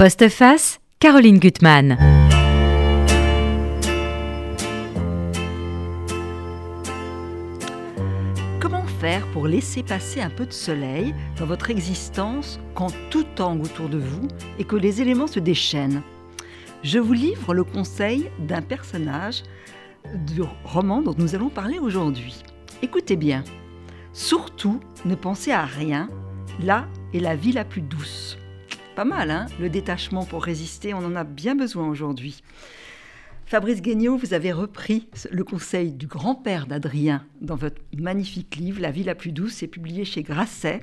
Postface, Caroline Gutmann. Comment faire pour laisser passer un peu de soleil dans votre existence quand tout tangue autour de vous et que les éléments se déchaînent? Je vous livre le conseil d'un personnage du roman dont nous allons parler aujourd'hui. Écoutez bien. Surtout, ne pensez à rien. Là est la vie la plus douce. Pas mal, hein Le détachement pour résister, on en a bien besoin aujourd'hui. Fabrice Guignot, vous avez repris le conseil du grand-père d'Adrien dans votre magnifique livre La vie la plus douce, c'est publié chez Grasset.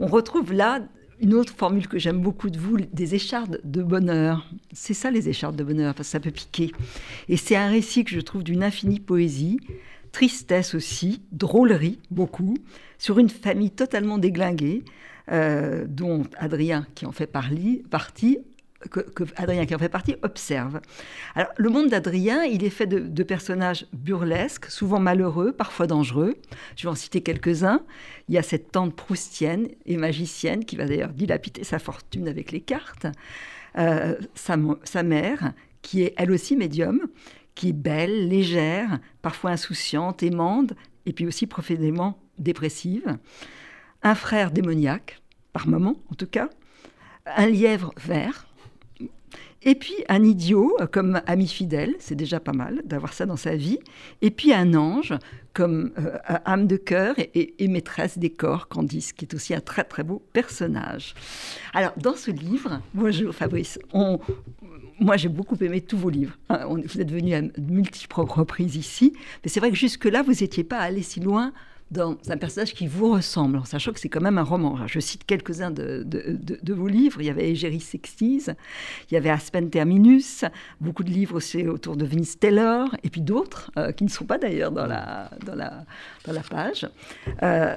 On retrouve là une autre formule que j'aime beaucoup de vous, des échardes de bonheur. C'est ça les échardes de bonheur, ça peut piquer. Et c'est un récit que je trouve d'une infinie poésie, tristesse aussi, drôlerie beaucoup, sur une famille totalement déglinguée, euh, dont Adrien, qui en fait partie, que, Adrien qui en fait partie observe. Alors, le monde d'Adrien, il est fait de, personnages burlesques, souvent malheureux, parfois dangereux. Je vais en citer quelques-uns. Il y a cette tante proustienne et magicienne qui va d'ailleurs dilapider sa fortune avec les cartes. Euh, sa, sa, mère, qui est elle aussi médium, qui est belle, légère, parfois insouciante, aimante, et puis aussi profondément dépressive un frère démoniaque, par moment en tout cas, un lièvre vert, et puis un idiot comme ami fidèle, c'est déjà pas mal d'avoir ça dans sa vie, et puis un ange comme euh, âme de cœur et, maîtresse des corps, Candice, qui est aussi un très très beau personnage. Alors dans ce livre, bonjour Fabrice, moi j'ai beaucoup aimé tous vos livres. Hein, vous êtes venu à multiples reprises ici, mais c'est vrai que jusque-là, vous n'étiez pas allé si loin dans un personnage qui vous ressemble, en sachant que c'est quand même un roman. je cite quelques-uns de, vos livres. Il y avait Égérie Sextise, il y avait Aspen Terminus, beaucoup de livres aussi autour de Vince Taylor, et puis d'autres, euh, qui ne sont pas d'ailleurs dans la, dans, la, dans la page. Euh,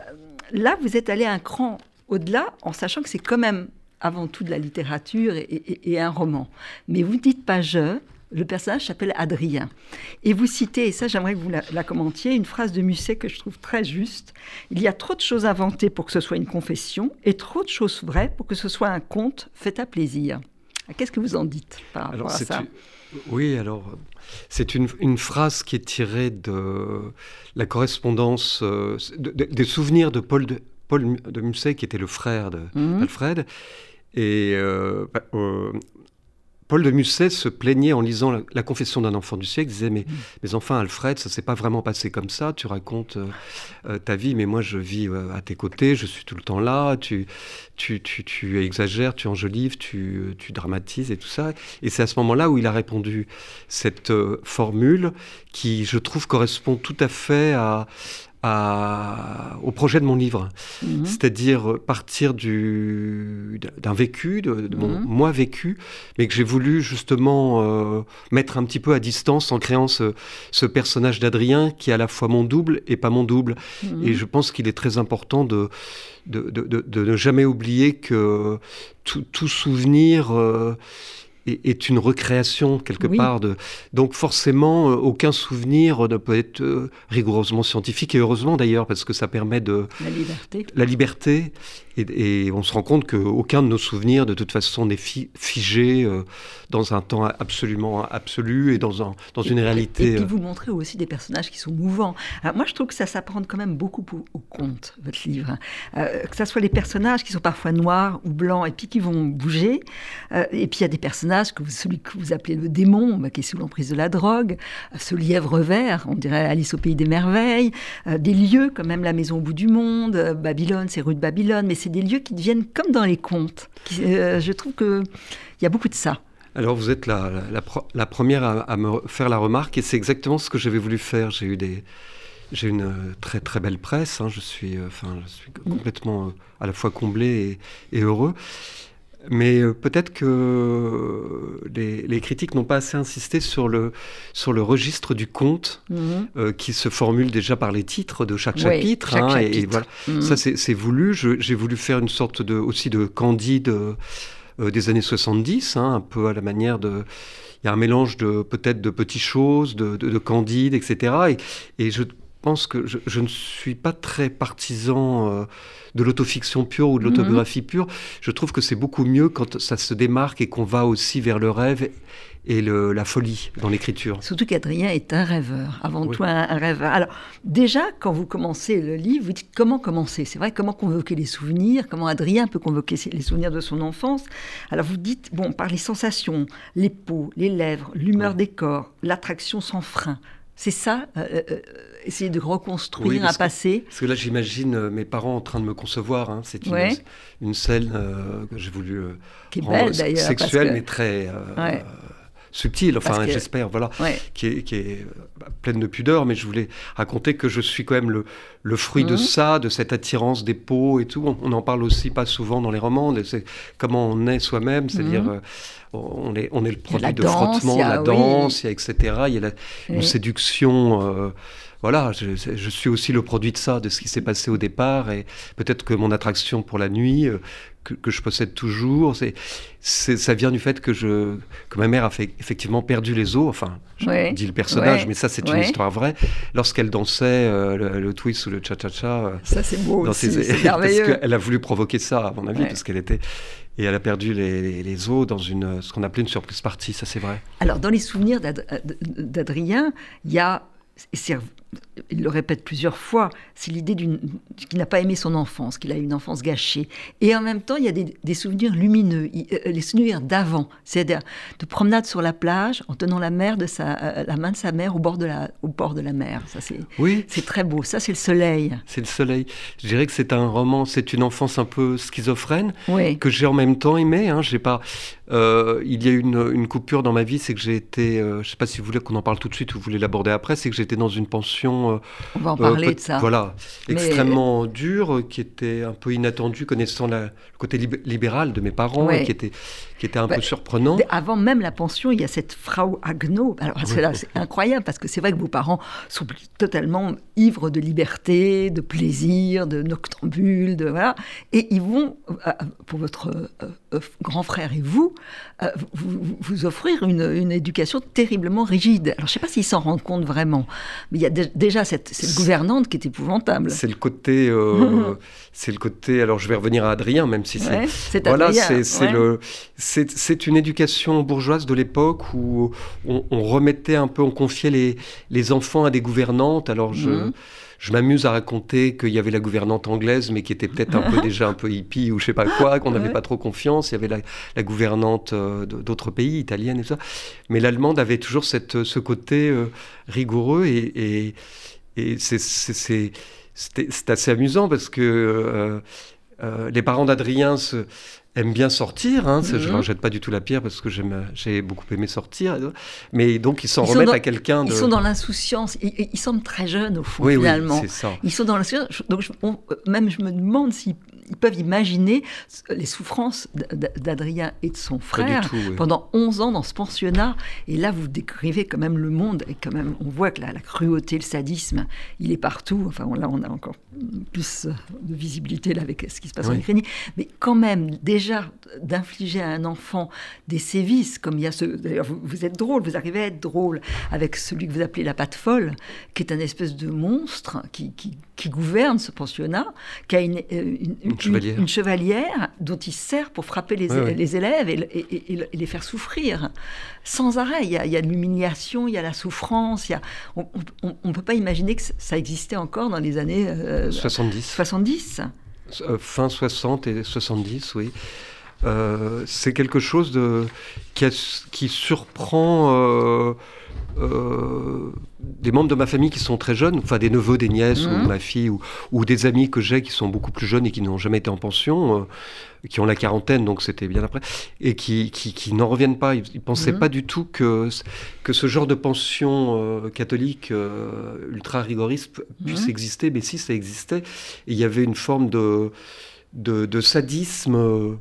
là, vous êtes allé un cran au-delà, en sachant que c'est quand même avant tout de la littérature et, et un roman. Mais vous ne dites pas je, le personnage s'appelle Adrien. Et vous citez, et ça j'aimerais que vous la, commentiez, une phrase de Musset que je trouve très juste. Il y a trop de choses inventées pour que ce soit une confession et trop de choses vraies pour que ce soit un conte fait à plaisir. Qu'est-ce que vous en dites par rapport à ça Oui, alors c'est une, phrase qui est tirée de la correspondance, euh, des souvenirs de Paul de, Paul de Musset, qui était le frère d'Alfred. Mmh. Et euh, bah, euh, Paul de Musset se plaignait en lisant la, confession d'un enfant du siècle, il disait mais, mm. mais enfin Alfred, ça s'est pas vraiment passé comme ça, tu racontes euh, euh, ta vie, mais moi je vis euh, à tes côtés, je suis tout le temps là, tu, tu, tu, tu exagères, tu enjolives, tu, tu dramatises et tout ça. Et c'est à ce moment-là où il a répondu cette formule qui, je trouve, correspond tout à fait à, au projet de mon livre. Mhm. C'est-à-dire partir d'un vécu, de, mon mhm. moi vécu, mais que j'ai voulu justement euh, mettre un petit peu à distance en créant ce, personnage d'Adrien qui est à la fois mon double et pas mon double. Mhm. Et je pense qu'il est très important de, de, ne jamais oublier que tout, souvenir... Euh, est, une recréation quelque part. De... Donc forcément, euh, aucun souvenir ne peut être euh, rigoureusement scientifique, et heureusement d'ailleurs, parce que ça permet de... La liberté. La liberté, et, on se rend compte qu'aucun de nos souvenirs, de toute façon, n'est figé euh, dans un temps absolument absolu et dans, un, dans une réalité. Et puis vous montrez aussi des personnages qui sont mouvants. moi, je trouve que ça s'apprend quand même beaucoup au conte, votre livre. que ce soit les personnages qui sont parfois noirs ou blancs et puis qui vont bouger. et puis il y a des personnages que celui que vous appelez le démon, bah, qui est sous l'emprise de la drogue, euh, ce lièvre vert, on dirait Alice au pays des merveilles, euh, des lieux comme même la maison au bout du monde, euh, Babylone, c'est rue de Babylone, mais c'est des lieux qui deviennent comme dans les contes. je trouve qu'il y a beaucoup de ça. Alors vous êtes la, première à, me faire la remarque et c'est exactement ce que j'avais voulu faire. J'ai eu des, j'ai une très très belle presse. Hein. je suis, enfin, je suis complètement à la fois comblé et heureux. Mais euh, peut-être que les, critiques n'ont pas assez insisté sur le, sur le registre du conte mhm. euh, qui se formule déjà par les titres de chaque chapitre. Hein, et, voilà, mhm. ça c'est voulu. J'ai voulu faire une sorte de, aussi de candide euh, des années 70, hein, un peu à la manière de il y a un mélange de peut-être de petites choses, de, de, candide, etc. Et, et je pense que je, ne suis pas très partisan euh, de l'autofiction pure ou de l'autobiographie mhm. pure. Je trouve que c'est beaucoup mieux quand ça se démarque et qu'on va aussi vers le rêve et la folie dans l'écriture. Surtout qu'Adrien est un rêveur, avant tout un, rêveur. Alors déjà, quand vous commencez le livre, vous dites comment commencer? C'est vrai, comment convoquer les souvenirs, comment Adrien peut convoquer les souvenirs de son enfance? Alors vous dites, bon, par les sensations, les peaux, les lèvres, l'humeur des corps, l'attraction sans frein. C'est ça, euh, euh, essayer de reconstruire un passé. parce que là, j'imagine mes parents en train de me concevoir. Hein. C'est une, scène que j'ai voulu Qui est belle, sexuelle, mais très subtile, enfin j'espère, voilà, qui, est, qui, est, pleine de pudeur, mais je voulais raconter que je suis quand même le, le fruit de mhm. ça, de cette attirance des peaux et tout. On n'en parle aussi pas souvent dans les romans, comment on est soi-même, c'est-à-dire mhm. euh, on, est, on est le produit de frottement, la danse, il y a, etc. Il y a la, une séduction. Euh, voilà, je, suis aussi le produit de ça, de ce qui s'est passé au départ, et peut-être que mon attraction pour la nuit, euh, que, je possède toujours, c'est, ça vient du fait que, je, que ma mère a fait, effectivement perdu les os, enfin, je dis le personnage, mais ça c'est une histoire vraie, lorsqu'elle dansait euh, le, twist ou le cha-cha-cha. Euh, ça c'est beau aussi. Parce qu'elle a voulu provoquer ça, à mon avis, parce qu'elle était... Et elle a perdu les, les, os dans une, ce qu'on appelait une surprise partie, ça c'est vrai. Alors dans les souvenirs d'Adrien, il y a il le répète plusieurs fois, c'est l'idée qu'il n'a pas aimé son enfance, qu'il a eu une enfance gâchée. Et en même temps, il y a des, souvenirs lumineux, euh, les souvenirs d'avant, c'est-à-dire de promenade sur la plage en tenant la, mer de sa, euh, la main de sa mère au bord de la, au bord de la mer. Ça, c'est, oui. c'est très beau. Ça, c'est le soleil. C'est le soleil. Je dirais que c'est un roman, c'est une enfance un peu schizophrène, que j'ai en même temps aimé. Hein. J'ai pas, euh, il y a eu une, une, coupure dans ma vie, c'est que j'ai été, je ne sais pas si vous voulez qu'on en parle tout de suite ou vous voulez l'aborder après, c'est que j'étais dans une pension on va en parler de ça. Voilà, extrêmement dur, qui était un peu inattendu, connaissant le côté libéral de mes parents, qui était qui était un peu bah, surprenant. Avant même la pension, il y a cette Frau Agno. Alors c'est incroyable parce que c'est vrai que vos parents sont totalement ivres de liberté, de plaisir, de noctambule, de voilà, et ils vont euh, pour votre euh, euh, grand frère et vous, vous, offrir une, éducation terriblement rigide. Alors je ne sais pas s'ils s'en rendent compte vraiment, mais il y a déjà cette, cette gouvernante qui est épouvantable. C'est le côté, c'est le côté. Alors je vais revenir à Adrien, même si c'est voilà, c'est le c'est une éducation bourgeoise de l'époque où on, remettait un peu, on confiait les, les enfants à des gouvernantes. Alors je, mhm. Je m'amuse à raconter qu'il y avait la gouvernante anglaise, mais qui était peut-être un peu déjà un peu hippie ou je sais pas quoi, qu'on n'avait pas trop confiance. Il y avait la, gouvernante euh, d'autres pays, italienne et ça. Mais l'allemande avait toujours cette, ce côté euh, rigoureux et, et, c'est assez amusant parce que euh, les parents d'Adrien se aime bien sortir. Hein, Je ne mhm. rejette pas du tout la pierre parce que j'ai beaucoup aimé sortir. Mais donc, ils s'en remettent à quelqu'un de... Ils sont dans l'insouciance. Ils, ils, semblent très jeunes, au fond, finalement. Oui, ça. Ils sont dans l'insouciance. Donc, même, je me demande s'ils ils peuvent imaginer les souffrances d'Adrien et de son frère pendant 11 ans dans ce pensionnat. Et là, vous décrivez quand même le monde, et quand même, on voit que la, la cruauté, le sadisme, il est partout. Enfin, là, on a encore plus de visibilité là, avec ce qui se passe en Ukraine. Mais quand même, déjà, d'infliger à un enfant des sévices, comme il y a ce... D'ailleurs, vous, êtes drôle, vous arrivez à être drôle avec celui que vous appelez la patte folle, qui est un espèce de monstre qui, qui, gouverne ce pensionnat, qui a une, euh, une une chevalière. dont il sert pour frapper les, les élèves et, les faire souffrir sans arrêt. Il y a, de l'humiliation, il y a la souffrance. Il y a, on ne peut pas imaginer que ça existait encore dans les années 70. Euh, 70. Euh, fin 60 et 70, oui. Euh, c'est quelque chose de, qui, qui surprend des membres de ma famille qui sont très jeunes, enfin des neveux, des nièces, ou mhm. ma fille, ou, des amis que j'ai qui sont beaucoup plus jeunes et qui n'ont jamais été en pension, euh, qui ont la quarantaine, donc c'était bien après, et qui, qui, n'en reviennent pas. Ils ne pensaient mhm. pas du tout que, que ce genre de pension euh, catholique ultra rigoriste puisse mhm. exister, mais si ça existait, il y avait une forme de, de, de sadisme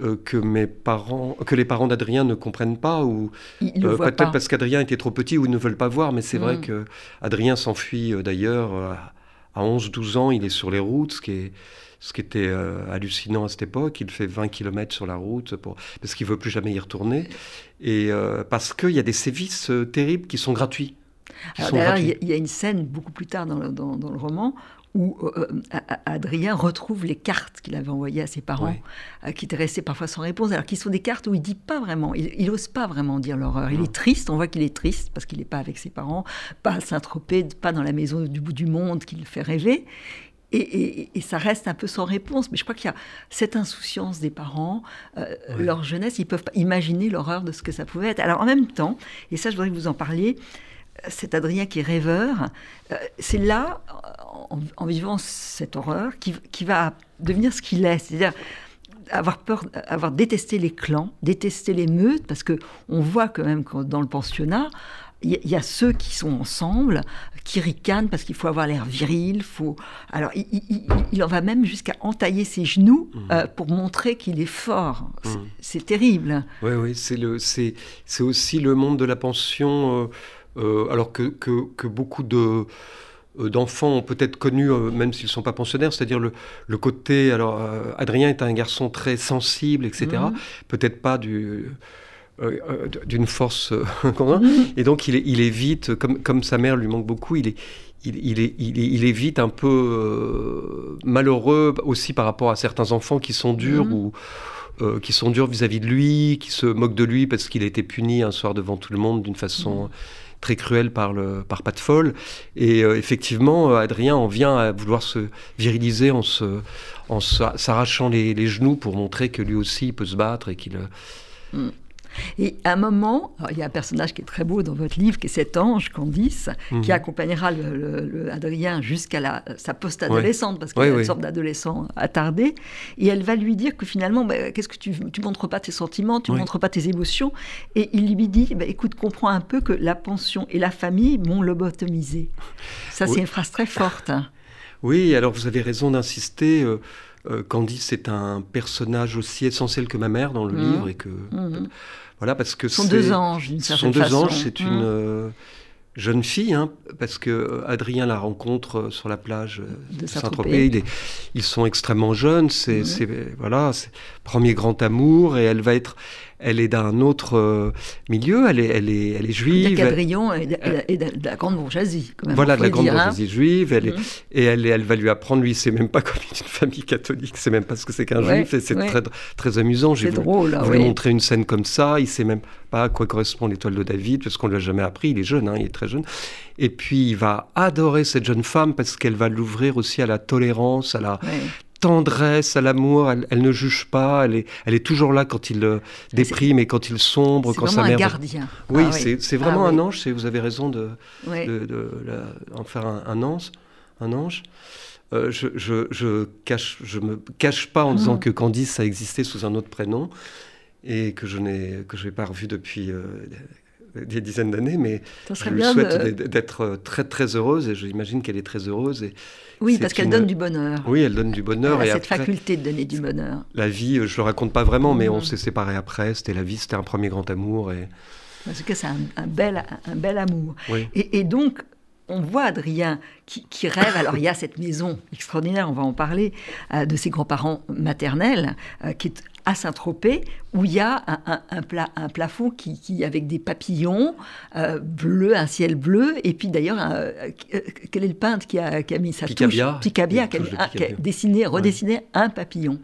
euh, que mes parents, que les parents d'Adrien ne comprennent pas ou euh, peut-être parce qu'Adrien était trop petit ou ils ne veulent pas voir. Mais c'est vrai mm. que Adrien s'enfuit euh, d'ailleurs à 11-12 ans. Il est sur les routes, ce qui est ce qui était hallucinant à cette époque. Il fait 20 km sur la route pour, parce qu'il veut plus jamais y retourner et parce qu'il y a des sévices terribles qui sont gratuits. D'ailleurs, il y, a une scène beaucoup plus tard dans le, dans, dans le roman où euh, euh, Adrien retrouve les cartes qu'il avait envoyées à ses parents, euh, qui étaient restées parfois sans réponse, alors qu'ils sont des cartes où il dit pas vraiment, il n'ose pas vraiment dire l'horreur. Il est triste, on voit qu'il est triste parce qu'il n'est pas avec ses parents, pas à Saint-Tropez, pas dans la maison du bout du monde qui le fait rêver. Et, ça reste un peu sans réponse. Mais je crois qu'il y a cette insouciance des parents, leur jeunesse, ils peuvent pas imaginer l'horreur de ce que ça pouvait être. Alors en même temps, et ça je voudrais que vous en parliez, cet Adrien qui est rêveur, c'est là, en, vivant cette horreur qui, va devenir ce qu'il est. C'est-à-dire avoir peur, avoir détesté les clans, détester les meutes, parce que on voit quand même que dans le pensionnat, il y, a ceux qui sont ensemble, qui ricanent parce qu'il faut avoir l'air viril. Faut... Alors, il, en va même jusqu'à entailler ses genoux mmh. euh, pour montrer qu'il est fort. C'est mmh. terrible. Oui, oui, c'est aussi le monde de la pension, euh, euh, alors que, que, que, beaucoup de euh, d'enfants ont peut-être connu, euh, même s'ils ne sont pas pensionnaires, c'est-à-dire le, le, côté... Alors, Adrien est un garçon très sensible, etc. Mhm. Peut-être pas du d'une force mhm. et donc il, il évite comme, comme sa mère lui manque beaucoup il est il, il, est, il, il est vite un peu malheureux aussi par rapport à certains enfants qui sont durs mhm. ou qui sont durs vis-à-vis de lui, qui se moquent de lui parce qu'il a été puni un soir devant tout le monde d'une façon très cruel par, le, par Pat Foll. Et euh, effectivement, Adrien en vient à vouloir se viriliser en, se, en s'arrachant les, les, genoux pour montrer que lui aussi il peut se battre et qu'il... Euh, mm. Et à un moment, il y a un personnage qui est très beau dans votre livre, qui est cet ange, Candice, mhm. qui accompagnera le, Adrien jusqu'à sa post-adolescente, parce qu'il est une sorte d'adolescent attardé. Et elle va lui dire que finalement, bah, qu'est-ce que tu tu montres pas tes sentiments, tu ne montres pas tes émotions. Et il lui dit, bah, écoute, comprends un peu que la pension et la famille m'ont lobotomisé. Ça, c'est une phrase très forte. Hein. Oui, alors vous avez raison d'insister. Euh, euh, Candice est un personnage aussi essentiel que ma mère dans le mmh. livre et que mmh. Voilà parce que sont deux anges d'une certaine façon. sont deux anges, c'est une mmh. euh, jeune fille, hein, parce que euh, Adrien la rencontre sur la plage de Saint-Tropez. Ils, sont extrêmement jeunes, c'est voilà, premier grand amour, et elle va être, elle est d'un autre euh, milieu, elle est, elle est, elle est juive. Cadrillon est, de, la grande bourgeoisie. Quand même, voilà, de la grande hein. bourgeoisie juive. Elle est, mhm. Et elle, elle va lui apprendre, lui, c'est même pas comme une famille catholique, c'est même pas ce que c'est qu'un juif, et c'est très, très amusant. C'est drôle. Je voulais montrer une scène comme ça, il sait même pas à quoi correspond l'étoile de David, parce qu'on ne l'a jamais appris, il est jeune, hein, il est très jeune. Et puis il va adorer cette jeune femme parce qu'elle va l'ouvrir aussi à la tolérance, à la tendresse, à l'amour. Elle, ne juge pas. Elle est, elle est toujours là quand il euh, déprime et quand il sombre, quand sa mère. un gardien. Oui, ah c'est vraiment ah un ange. Vous avez raison de, de, en faire un, ange. Un ange. Euh, je, je, je, cache, je me cache pas en disant mmh. que Candice a existé sous un autre prénom et que je n'ai que je n'ai pas revu depuis euh, des dizaines d'années, mais je lui souhaite d'être très très heureuse et j'imagine qu'elle est très heureuse et oui, parce qu'elle donne du bonheur. Oui, elle donne du bonheur. Elle a cette faculté de donner du bonheur. La vie, je le raconte pas vraiment, mais on mm. s'est séparés après. C'était la vie, c'était un premier grand amour. Et... Parce que c'est un, bel, un bel amour. Et, donc, on voit Adrien qui, rêve. Alors, il y a cette maison extraordinaire, on va en parler, euh, de ses grands-parents maternels, euh, qui est à Saint-Tropez, où il y a un, un, plafond qui, avec des papillons euh, bleus, un ciel bleu, et puis d'ailleurs, euh, quel est le peintre qui a, mis sa Picabia. touche? Picabia, qui a, dessiné, redessiné un papillon.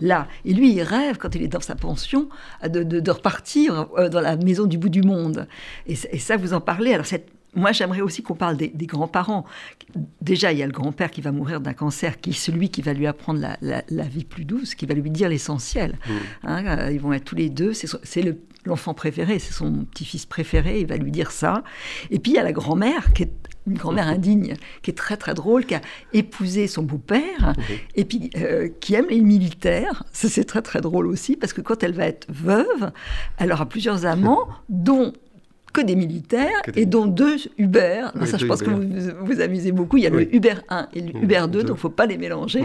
Là, et lui, il rêve, quand il est dans sa pension, de, repartir euh, dans la maison du bout du monde. Et, et ça, vous en parlez. Alors, cette moi, j'aimerais aussi qu'on parle des, grands-parents. Déjà, il y a le grand-père qui va mourir d'un cancer, qui est celui qui va lui apprendre la, vie plus douce, qui va lui dire l'essentiel. Mmh. Hein, euh, ils vont être tous les deux. C'est l'enfant préféré, c'est son petit-fils préféré. Il va lui dire ça. Et puis, il y a la grand-mère, qui est une grand-mère mmh. indigne, qui est très très drôle, qui a épousé son beau-père, mmh. et puis euh, qui aime les militaires. C'est très très drôle aussi, parce que quand elle va être veuve, elle aura plusieurs amants, dont que des militaires et dont deux Uber. ça, je pense que vous vous amusez beaucoup. Il y a le Uber 1 et le mmh, Uber 2, donc il ne faut pas les mélanger.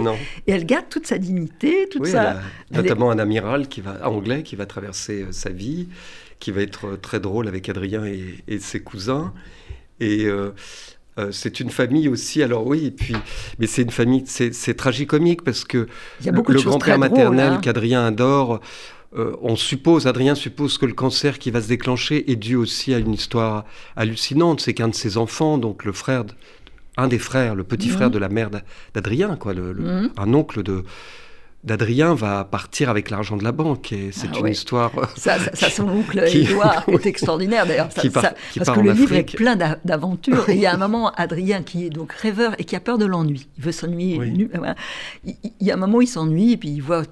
Et elle garde toute sa dignité, toute sa... notamment un amiral qui va, anglais qui va traverser euh, sa vie, qui va être euh, très drôle avec Adrien et, ses cousins. Et euh, c'est une famille aussi, alors oui, et puis, mais c'est une famille, c'est tragicomique parce que le, grand-père maternel hein. qu'Adrien adore, euh, on suppose, Adrien suppose que le cancer qui va se déclencher est dû aussi à une histoire hallucinante. C'est qu'un de ses enfants, donc le frère, un des frères, le petit frère de la mère d'Adrien, quoi, un oncle de d'Adrien va partir avec l'argent de la banque. Et c'est ah une histoire. Ça, ça, son oncle Édouard est extraordinaire d'ailleurs. parce que le livre est plein d'aventures. il y a un moment, Adrien, qui est donc rêveur et qui a peur de l'ennui. Il veut s'ennuyer. Il, y a un moment où il s'ennuie et puis il voit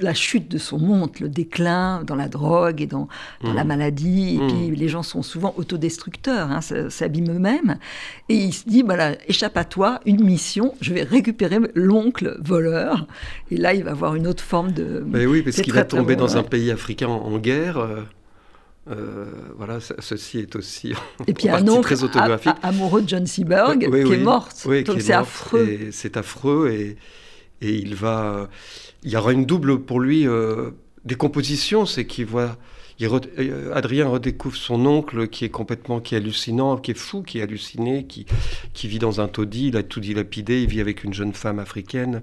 la chute de son monde, le déclin dans la drogue et dans, la mmh. maladie. Et puis mmh. les gens sont souvent autodestructeurs, hein, s'abîment eux-mêmes. Et il se dit, voilà, échappe à toi, une mission, je vais récupérer l'oncle voleur. Et là, il va avoir une autre forme de... Mais oui, parce qu'il va tomber dans un pays africain en, guerre. Euh, euh, voilà, ceci est aussi et puis un oncle très autographique. amoureux de John Seaberg qui est mort. Donc c'est affreux. C'est affreux et, et il va il y aura une double pour lui euh, décomposition, c'est qu'il voit. Euh, Adrien redécouvre son oncle qui est complètement qui est hallucinant, qui est fou, qui est halluciné, qui, qui vit dans un taudis, il a tout dilapidé, il vit avec une jeune femme africaine.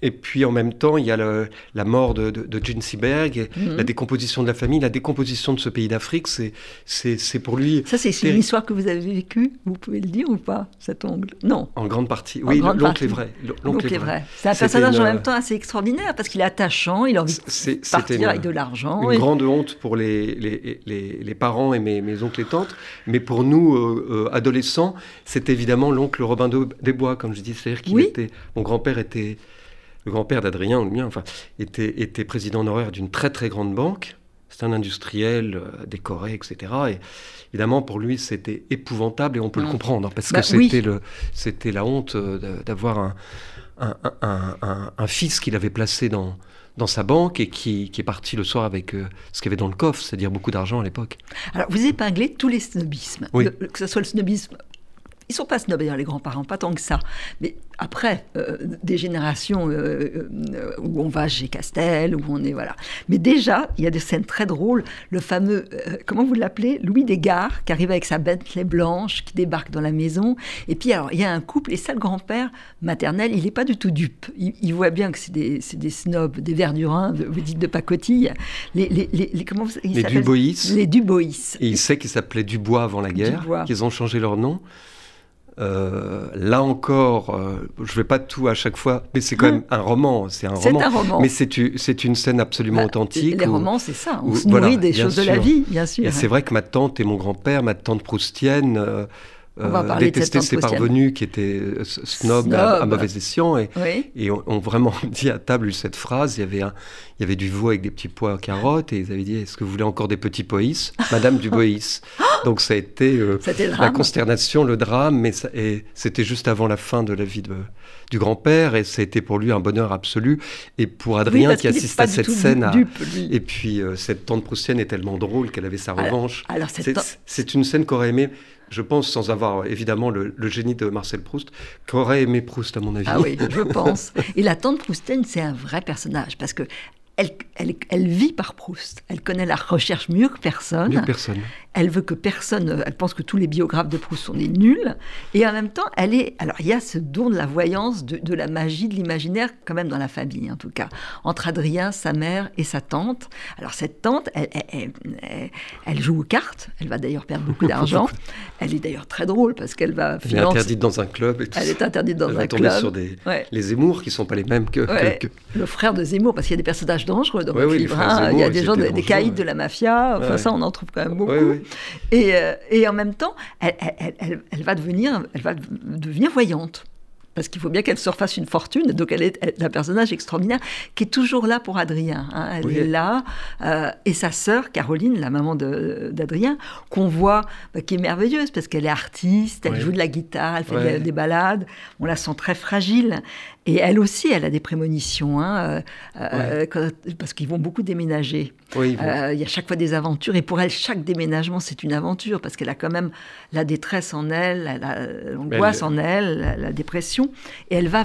Et puis en même temps, il y a la mort de, de, de Seberg, mhm. la décomposition de la famille, la décomposition de ce pays d'Afrique, c'est pour lui. Ça, c'est une histoire que vous avez vécue, vous pouvez le dire ou pas, cet ongle Non. En grande partie, oui, l'oncle est vrai. L'oncle est vrai. C'est un personnage en même temps assez extraordinaire parce qu'il est attachant, il a envie de partir avec de l'argent. Une grande honte pour les, les, les, les parents et mes, mes, oncles et tantes, mais pour nous, euh, euh, adolescents, c'est évidemment l'oncle Robin des Bois, comme je dis. C'est-à-dire qu'il était. Mon grand-père était le grand-père d'Adrien, le mien, enfin, était, était président honoraire d'une très très grande banque. C'est un industriel euh, décoré, etc. Et évidemment, pour lui, c'était épouvantable et on peut le mm. comprendre, hein, parce que bah c'était le, c'était la honte euh, d'avoir un, un, un, fils qu'il avait placé dans, dans sa banque et qui, qui est parti le soir avec euh, ce qu'il y avait dans le coffre, c'est-à-dire beaucoup d'argent à l'époque. Alors, vous épinglez tous les snobismes, que ce soit le snobisme ils sont pas snobs, les grands-parents, pas tant que ça. Mais après, euh, des générations euh, euh, où on va chez Castel, où on est voilà. Mais déjà, il y a des scènes très drôles. Le fameux, comment vous l'appelez, Louis Desgard, qui arrive avec sa Bentley blanche, qui débarque dans la maison. Et puis alors, il y a un couple, et ça, le grand-père maternel, il n'est pas du tout dupe. Il, voit bien que c'est des, des, snobs, des verdurins, vous dites de pacotille. Les, les, les, comment les Dubois. Les Dubois. Et il sait qu'ils s'appelaient Dubois avant la guerre, qu'ils ont changé leur nom. Euh, là encore, euh, je ne vais pas tout à chaque fois, mais c'est quand même un roman. C'est un, roman. Mais c'est une scène absolument bah, authentique. Les romans, c'est ça. On se nourrit des choses de la vie, bien sûr. Et c'est vrai que ma tante et mon grand-père, ma tante proustienne, euh, euh, détester ses parvenus qui étaient euh, snob, À, mauvais escient et, et ont, vraiment dit à table cette phrase. Il y avait, un, il y avait du veau avec des petits pois carottes et ils avaient dit Est-ce que vous voulez encore des petits poïs Madame du Boïs. Donc ça a été euh, la consternation, le drame, mais c'était juste avant la fin de la vie de, du grand-père et ça a été pour lui un bonheur absolu. Et pour Adrien qui assiste à cette scène, et puis cette tante proustienne est tellement drôle qu'elle avait sa revanche. c'est une scène qu'aurait aimé je pense, sans avoir évidemment le, génie de Marcel Proust, qu'aurait aimé Proust, à mon avis. Ah oui, je pense. Et la tante Proustienne, c'est un vrai personnage, parce que elle, vit par Proust. Elle connaît la recherche mieux que personne. Mieux que personne. Elle veut que personne. Elle pense que tous les biographes de Proust sont des nuls. Et en même temps, elle est. Alors, il y a ce don de la voyance, de, la magie, de l'imaginaire, quand même dans la famille, en tout cas. Entre Adrien, sa mère et sa tante. Alors, cette tante, elle, joue aux cartes. Elle va d'ailleurs perdre beaucoup d'argent. elle est d'ailleurs très drôle parce qu'elle va. Elle est interdite dans un club. Et elle est interdite dans elle un va tomber sur des, les Zemmour qui ne sont pas les mêmes que, Le frère de Zemmour, parce qu'il y a des personnages dangereux dans votre livre. Hein. Il y a des gens, des caïds de la mafia, enfin ça on en trouve quand même beaucoup. Et, euh, et, en même temps, elle, elle, elle, va devenir, elle va devenir voyante parce qu'il faut bien qu'elle se refasse une fortune. Donc elle est, un personnage extraordinaire qui est toujours là pour Adrien. Hein. Elle est là. Euh, et sa sœur, Caroline, la maman d'Adrien, qu'on voit, bah, qui est merveilleuse parce qu'elle est artiste, elle joue de la guitare, elle fait des, des, balades. On la sent très fragile. Et elle aussi, elle a des prémonitions, hein, euh, euh, parce qu'ils vont beaucoup déménager. il y a chaque fois des aventures, et pour elle, chaque déménagement, c'est une aventure, parce qu'elle a quand même la détresse en elle, l'angoisse en elle, la, dépression, et elle va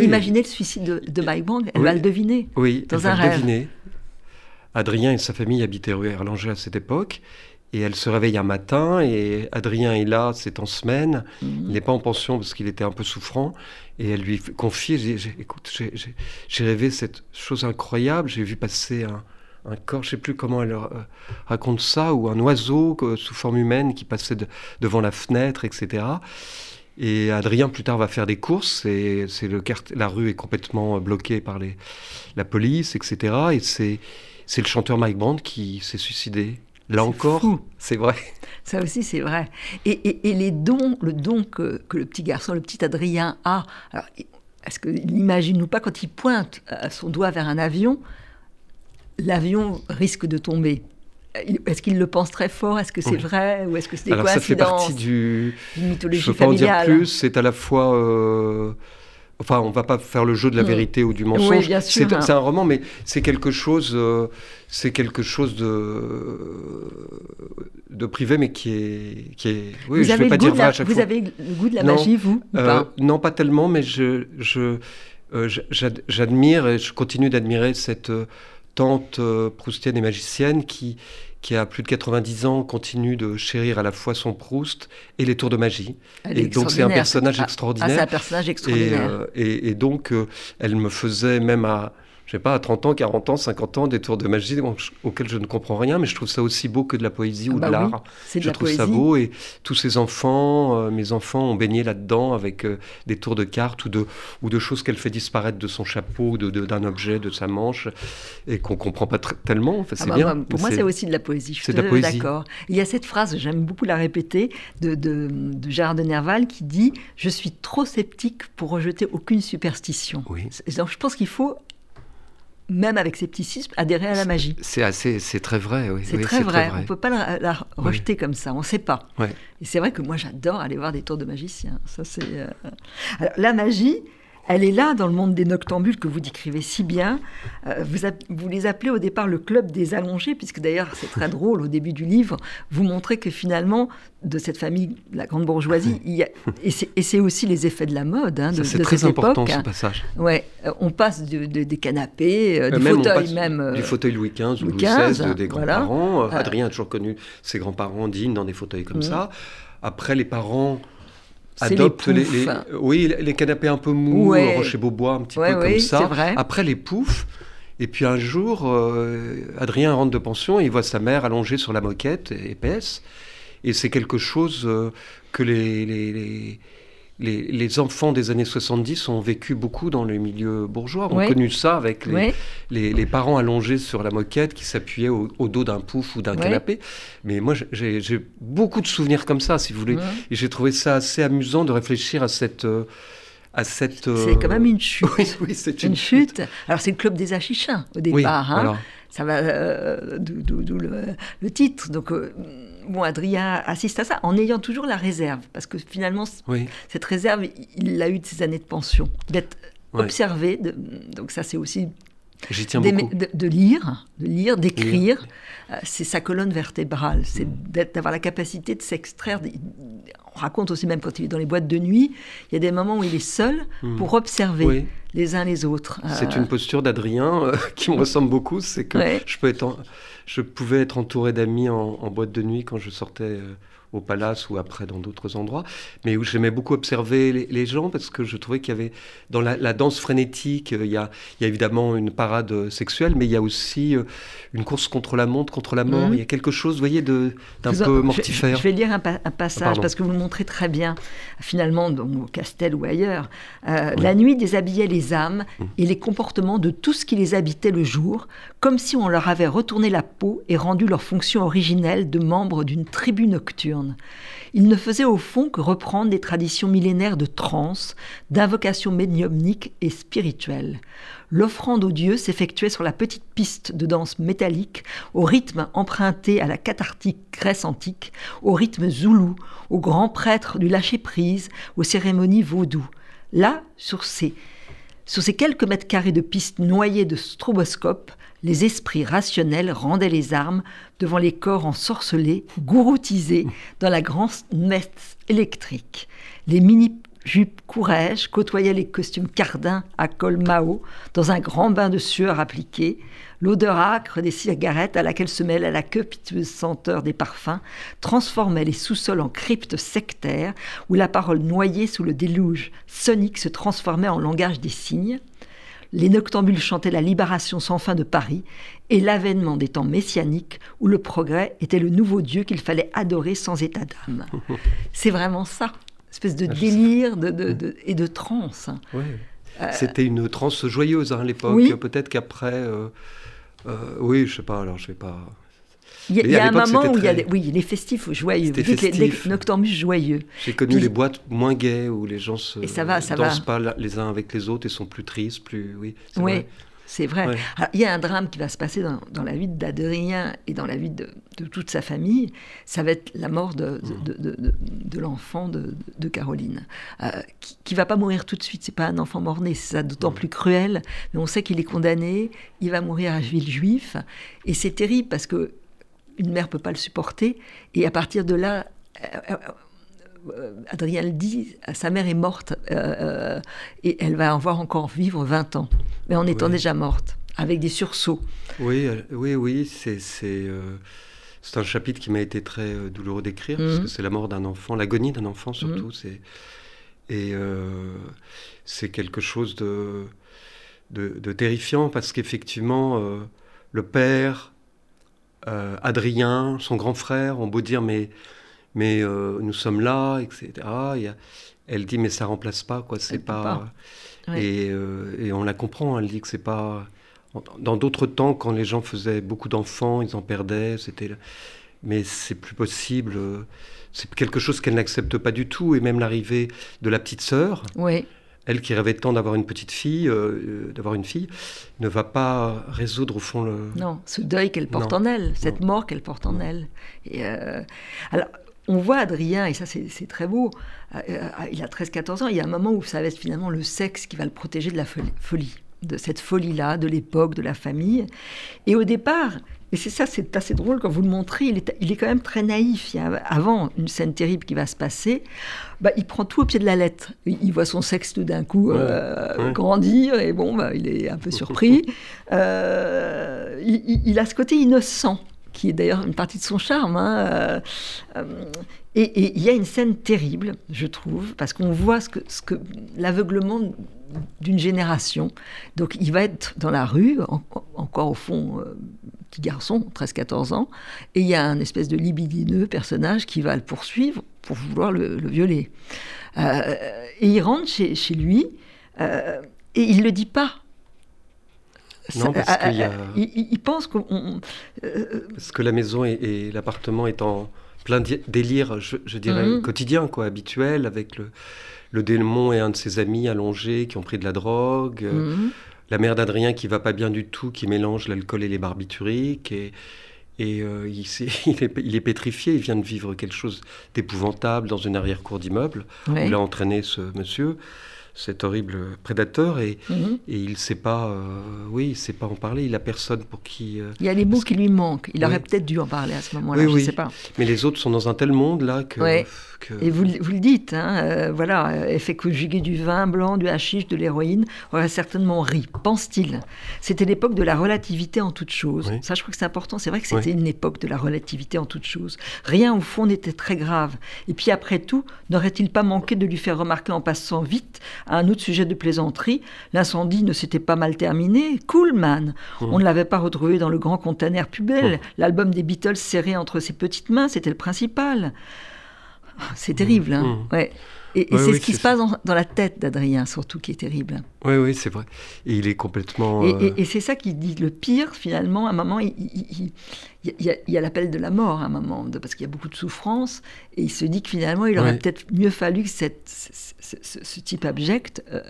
imaginer le suicide de, Mike Bang, elle va le deviner oui, dans un rêve. Deviner. Adrien et sa famille habitaient rue Erlanger à cette époque, Et elle se réveille un matin et Adrien est là, c'est en semaine. Il n'est pas en pension parce qu'il était un peu souffrant. Et elle lui confie, écoute, j'ai rêvé cette chose incroyable, j'ai vu passer un, un corps, je sais plus comment elle euh, raconte ça, ou un oiseau sous forme humaine qui passait devant la fenêtre, etc. Et Adrien, plus tard, va faire des courses, et c'est le, la rue est complètement bloquée par les, la police, etc. Et c'est, c'est le chanteur Mike Brand qui s'est suicidé. Là encore, c'est vrai. Ça aussi, c'est vrai. Et, et, les dons, le don que, que, le petit garçon, le petit Adrien a, est-ce qu'il n'imagine ou pas quand il pointe euh, son doigt vers un avion, l'avion risque de tomber. Est-ce qu'il le pense très fort? Est-ce que c'est vrai? Ou est-ce que c'est des Alors ça fait partie du... mythologie Je ne peux pas en dire plus. C'est à la fois... Euh, enfin, on va pas faire le jeu de la mm. vérité ou du mensonge. Oui, c'est hein. un roman, mais c'est quelque chose, euh, c'est quelque chose de de privé, mais qui est, qui est. Oui, vous je vais pas dire vrai à chaque vous avez le goût de la magie, vous euh, Non, pas tellement, mais je, je j'admire et je continue d'admirer cette tante euh, proustienne et magicienne qui, qui a plus de 90 ans, continue de chérir à la fois son Proust et les tours de magie. et donc c'est un personnage extraordinaire. Ah, c'est un personnage extraordinaire. Euh, et, et, donc euh, elle me faisait même à je sais pas, à 30 ans, 40 ans, 50 ans, des tours de magie auxquels je ne comprends rien, mais je trouve ça aussi beau que de la poésie ou ah de bah l'art. je trouve ça beau et tous ces enfants, euh, mes enfants ont baigné là-dedans avec euh, des tours de cartes ou de, ou de choses qu'elle fait disparaître de son chapeau, ou d'un objet, de sa manche, et qu'on comprend pas tellement. Enfin, c'est ah bah bien. pour moi, c'est aussi de la poésie. Je suis d'accord. Il y a cette phrase, j'aime beaucoup la répéter, de, de, de, Gérard de Nerval qui dit Je suis trop sceptique pour rejeter aucune superstition. Oui. Donc, je pense qu'il faut même avec scepticisme, adhérer à la magie. C'est assez, c'est très vrai, oui. C'est très, vrai. On ne peut pas la, rejeter comme ça. On ne sait pas. Et c'est vrai que moi, j'adore aller voir des tours de magiciens. Ça, c'est. Euh, Alors, la magie, elle est là dans le monde des noctambules que vous décrivez si bien. Euh, vous, vous, les appelez au départ le club des allongés, puisque d'ailleurs c'est très drôle au début du livre, vous montrez que finalement, de cette famille, la grande bourgeoisie, il y a, et c'est aussi les effets de la mode hein, de, C'est très important ce passage. Ouais, euh, on passe de, des canapés, euh, du fauteuil même. du fauteuil Louis XV ou Louis XVI, des grands-parents. Adrien a toujours connu ses grands-parents dignes dans des fauteuils comme mmh. ça. Après, les parents adopte les, oui, les canapés un peu mous, ouais. Rocher Beaubois, un petit peu comme ça. Après les poufs. Et puis un jour, euh, Adrien rentre de pension et il voit sa mère allongée sur la moquette épaisse. Et c'est quelque chose euh, que les, les, les, enfants des années 70 ont vécu beaucoup dans le milieu bourgeois, ont connu ça avec les, parents allongés sur la moquette qui s'appuyaient au, dos d'un pouf ou d'un canapé. Mais moi, j'ai beaucoup de souvenirs comme ça, si vous voulez. Et j'ai trouvé ça assez amusant de réfléchir à cette... Euh, à cette, C'est quand même une chute. oui, c'est une, chute. Alors c'est le club des achichins au départ. Hein. Ça va euh, d'où le, titre. Donc euh, bon, Adrien assiste à ça en ayant toujours la réserve, parce que finalement, cette réserve, il l'a eu de ses années de pension, d'être observé. donc ça, c'est aussi tiens. De, lire, de lire, d'écrire. Euh, c'est sa colonne vertébrale. C'est d'avoir la capacité de s'extraire. On raconte aussi même quand il est dans les boîtes de nuit, il y a des moments où il est seul hmm. pour observer les uns les autres. C'est euh, une posture d'Adrien euh, qui me ressemble beaucoup. C'est que je peux être je pouvais être entouré d'amis en, boîte de nuit quand je sortais euh, au palace ou après dans d'autres endroits, mais où j'aimais beaucoup observer les, gens parce que je trouvais qu'il y avait dans la, danse frénétique, euh, il y, a, il y, a, évidemment une parade euh, sexuelle, mais il y a aussi une course contre la montre, contre la mort. Mhm. Il y a quelque chose, vous voyez, d'un peu mortifère. Je, vais lire un, passage parce que vous le montrez très bien, finalement, dans, au Castel ou ailleurs. La nuit déshabillait les âmes mhm. et les comportements de tout ce qui les habitait le jour, comme si on leur avait retourné la peau et rendu leur fonction originelle de membres d'une tribu nocturne. Ils ne faisaient au fond que reprendre des traditions millénaires de trance, d'invocation médiumnique et spirituelle. L'offrande aux dieux s'effectuait sur la petite piste de danse métallique, au rythme emprunté à la cathartique Grèce antique, au rythme zoulou, aux grands prêtres du lâcher-prise, aux cérémonies vaudou. Là, sur ces, sur ces quelques mètres carrés de piste noyés de stroboscopes, les esprits rationnels rendaient les armes devant les corps ensorcelés, gouroutisés dans la grande messe électrique. Les mini-jupes courage côtoyaient les costumes cardins à col Mao dans un grand bain de sueur appliqué. L'odeur âcre des cigarettes à laquelle se mêlait la piteuse senteur des parfums transformait les sous-sols en cryptes sectaires où la parole noyée sous le déluge sonique se transformait en langage des signes. Les noctambules chantaient la libération sans fin de Paris et l'avènement des temps messianiques où le progrès était le nouveau Dieu qu'il fallait adorer sans état d'âme. C'est vraiment ça, espèce de ah, délire et de transe. Euh, C'était une transe joyeuse hein, à l'époque. Peut-être qu'après, euh, euh, oui, je sais pas. Alors je vais pas. Il y a, un moment où il y a oui, les festifs joyeux. Vous dites les, noctambus joyeux. J'ai connu les boîtes moins gaies où les gens se et ça va, ça dansent pas les uns avec les autres et sont plus tristes, plus oui. Oui. C'est vrai. il y a un drame qui va se passer dans, la vie d'Adrien et dans la vie de, toute sa famille. Ça va être la mort de, de, l'enfant de, Caroline, euh, qui, ne va pas mourir tout de suite. C'est pas un enfant mort-né, c'est ça d'autant plus cruel. Mais on sait qu'il est condamné. Il va mourir à Villejuif, et c'est terrible parce que une mère peut pas le supporter. Et à partir de là, euh, euh, Adrien le dit, sa mère est morte et elle va avoir encore vivre 20 ans mais en étant déjà morte, avec des sursauts. Oui, euh, oui, oui, c'est euh, c'est un chapitre qui m'a été très euh, douloureux d'écrire, parce que mhm. c'est la mort d'un enfant, l'agonie d'un enfant surtout. Mhm. c'est Et c'est quelque chose de, de, terrifiant, parce qu'effectivement, le père, Adrien, son grand frère, ont beau dire, mais, mais nous sommes là, etc. elle dit, mais ça remplace pas, quoi, c'est pas... Euh, et, on la comprend, elle dit que c'est pas. Dans d'autres temps, quand les gens faisaient beaucoup d'enfants, ils en perdaient, c'était. Mais c'est plus possible. C'est quelque chose qu'elle n'accepte pas du tout. Et même l'arrivée de la petite sœur, elle qui rêvait tant d'avoir une petite fille, euh, d'avoir une fille, ne va pas résoudre au fond le. Non, ce deuil qu'elle porte en elle, cette mort qu'elle porte en elle. Et euh, alors, on voit Adrien, et ça c'est très beau, euh, euh, il a 13-14 ans, il y a un moment où ça va être finalement le sexe qui va le protéger de la folie, de cette folie-là, de l'époque, de la famille. Et au départ, et c'est ça, c'est assez drôle quand vous le montrez, il est, il est quand même très naïf. Il avant une scène terrible qui va se passer, bah, il prend tout au pied de la lettre. Il, voit son sexe tout d'un coup euh, grandir, et bon, bah, il est un peu surpris. il, a ce côté innocent qui est d'ailleurs une partie de son charme. Hein, euh, euh, et il y a une scène terrible, je trouve, parce qu'on voit ce que, ce que l'aveuglement d'une génération. Donc il va être dans la rue, encore au fond, euh, petit garçon, 13-14 ans, et il y a un espèce de libidineux personnage qui va le poursuivre pour vouloir le, violer. et il rentre chez, chez lui, et il ne le dit pas. Non, parce qu'il y a... il, pense qu'on... Euh, parce que la maison et, l'appartement est en plein délire, je, dirais, mhm. quotidien, quoi, habituel, avec le, le démon et un de ses amis allongés qui ont pris de la drogue, euh, mhm. La mère d'Adrien qui va pas bien du tout, qui mélange l'alcool et les barbituriques, et, et euh, il, est, il, est, pétrifié, il vient de vivre quelque chose d'épouvantable dans une arrière-cour d'immeuble, où il a entraîné ce monsieur cet horrible prédateur et, mhm. et il ne sait pas, euh, oui, il sait pas en parler. Il a personne pour qui. Euh, il y a les mots qui lui manquent. Il aurait peut-être dû en parler à ce moment-là. je ne sais pas. Mais les autres sont dans un tel monde là que. Et vous, vous, le dites, hein, euh, voilà, effet conjugué du vin blanc, du hashish, de l'héroïne, aurait certainement ri, pense-t-il. C'était l'époque de la relativité en toute chose. Ça, je crois que c'est important. C'est vrai que c'était une époque de la relativité en toute chose. Rien au fond n'était très grave. Et puis après tout, n'aurait-il pas manqué de lui faire remarquer en passant vite à un autre sujet de plaisanterie, l'incendie ne s'était pas mal terminé. Cool, man. Mmh. On ne l'avait pas retrouvé dans le grand container pubelle. Mmh. L'album des Beatles serré entre ses petites mains, c'était le principal. C'est terrible, hein. Mmh. Ouais. Et, c'est ce qui se passe dans, la tête d'Adrien, surtout, qui est terrible. Oui, oui, c'est vrai. Et il est complètement. Et, euh, c'est ça qui dit le pire, finalement. À un moment, il, y a, l'appel de la mort, à un moment, parce qu'il y a beaucoup de souffrance. Et il se dit que finalement, il aurait peut-être mieux fallu que cette, ce, type abject euh,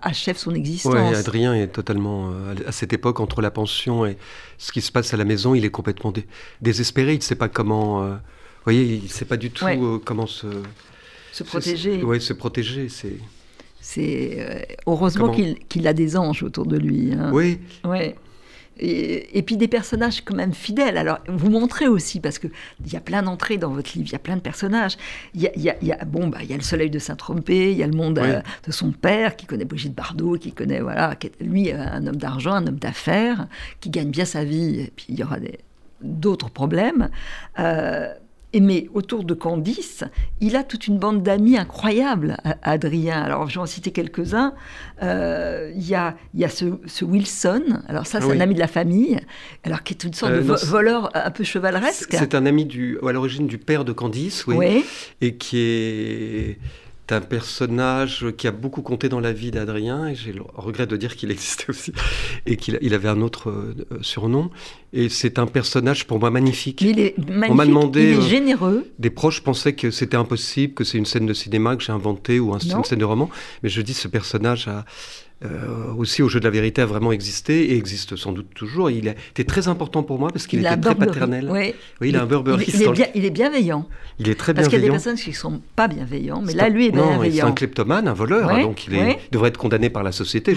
achève son existence. Oui, Adrien est totalement. Euh, à cette époque, entre la pension et ce qui se passe à la maison, il est complètement désespéré. Il ne sait pas comment. vous voyez, il ne sait pas du tout comment se se protéger. Oui, se protéger, c'est. C'est euh, heureusement qu'il a des anges autour de lui. Hein. Oui. Ouais. Et, puis des personnages quand même fidèles. Alors, vous montrez aussi, parce qu'il y a plein d'entrées dans votre livre, il y a plein de personnages. Il y a, y a, bon, bah, il y a le soleil de Saint-Tropez, il y a le monde euh, de son père, qui connaît Brigitte Bardot, qui connaît, voilà, qui est, lui, un homme d'argent, un homme d'affaires, qui gagne bien sa vie, et puis il y aura d'autres problèmes. Euh, mais autour de Candice, il a toute une bande d'amis incroyable, Adrien. Alors, je vais en citer quelques-uns. Euh, il y, a, y a ce, Wilson, alors ça, c'est un ami de la famille, alors qui est une sorte de euh, voleur un peu chevaleresque. C'est un ami du, à l'origine du père de Candice, oui, et qui est un personnage qui a beaucoup compté dans la vie d'Adrien, et j'ai le regret de dire qu'il existait aussi, et qu'il il avait un autre euh, surnom. Et c'est un personnage pour moi magnifique. Il est magnifique, On m'a demandé, il est euh, généreux. des proches pensaient que c'était impossible, que c'est une scène de cinéma que j'ai inventée ou une scène de roman. Mais je dis, ce personnage a, euh, aussi au jeu de la vérité a vraiment existé et existe sans doute toujours. Il été très important pour moi parce qu'il était très paternel. Oui. il a un Burberry. Il, est, il est bienveillant. Il est très bienveillant. Parce qu'il y a des personnes qui ne sont pas bienveillants, mais là, lui est bienveillant. Non, c'est un kleptomane, un voleur, donc il, est, devrait être condamné par la société.